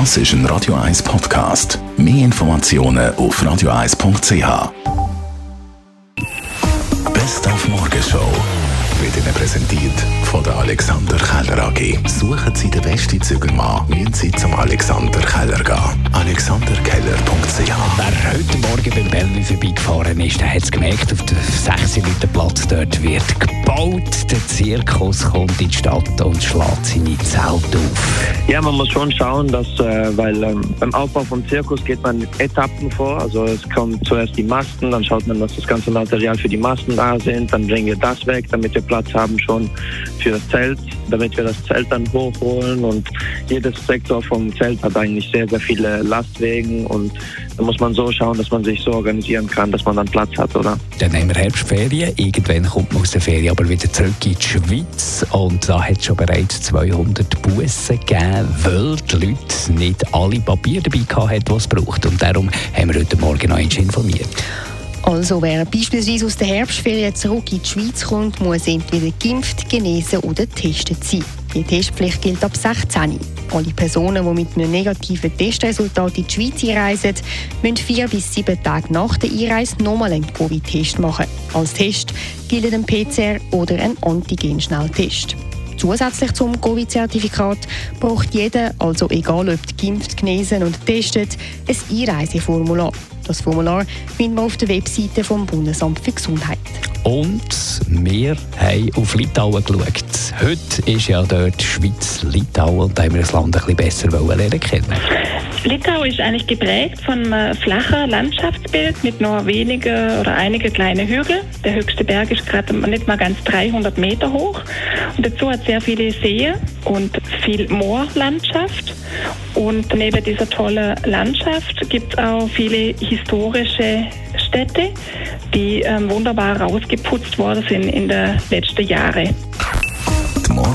Das ist ein Radio 1 Podcast. Mehr Informationen auf radio1.ch. Best auf Morgenshow wird Ihnen präsentiert von der Alexander Keller AG. Suchen Sie den besten Zügelmann, müssen Sie zum Alexander Keller gehen. alexanderkeller.ch Wer heute Morgen beim Bellevue vorbeigefahren ist, der hat es gemerkt, auf dem 6 Leute Platz dort wird gebaut. Der Zirkus kommt in die Stadt und schlägt seine Zelte auf. Ja, man muss schon schauen, dass, äh, weil ähm, beim Aufbau vom Zirkus geht man Etappen vor. Also es kommt zuerst die Masten, dann schaut man, dass das ganze Material für die Masten da sind, dann bringen wir das weg, damit wir Platz haben schon für das Zelt, damit wir das Zelt dann hochholen und jedes Sektor vom Zelt hat eigentlich sehr, sehr viele Lastwegen und da muss man so schauen, dass man sich so organisieren kann, dass man dann Platz hat, oder? Dann haben wir Herbstferien. Irgendwann kommt man aus der Ferien aber wieder zurück in die Schweiz. Und da hat es schon bereits 200 Bussen gegeben, weil die Leute nicht alle Papiere dabei hatten, die es braucht. Und darum haben wir heute Morgen noch informiert. Also wer beispielsweise aus der Herbstferien zurück in die Schweiz kommt, muss entweder geimpft, genesen oder getestet sein. Die Testpflicht gilt ab 16. Alle Personen, die mit einem negativen Testresultat in die Schweiz einreisen, müssen vier bis sieben Tage nach der Einreise nochmal einen Covid-Test machen. Als Test gilt ein PCR oder ein Antigen-Schnelltest. Zusätzlich zum Covid-Zertifikat braucht jeder, also egal ob geimpft, genesen oder getestet, ein Einreiseformular. Das Formular findet man auf der Webseite vom Bundesamt für Gesundheit. Und wir haben auf Litauen geschaut. Heute ist ja dort Schweiz-Litauen und da haben wir das Land ein bisschen besser lernen kennen. Litauen ist eigentlich geprägt von einem flachen Landschaftsbild mit nur wenigen oder einige kleine Hügel. Der höchste Berg ist gerade nicht mal ganz 300 Meter hoch. Und dazu hat sehr viele Seen und viel Moorlandschaft. Und neben dieser tollen Landschaft gibt es auch viele historische Städte, die ähm, wunderbar rausgeputzt worden sind in den letzten Jahren.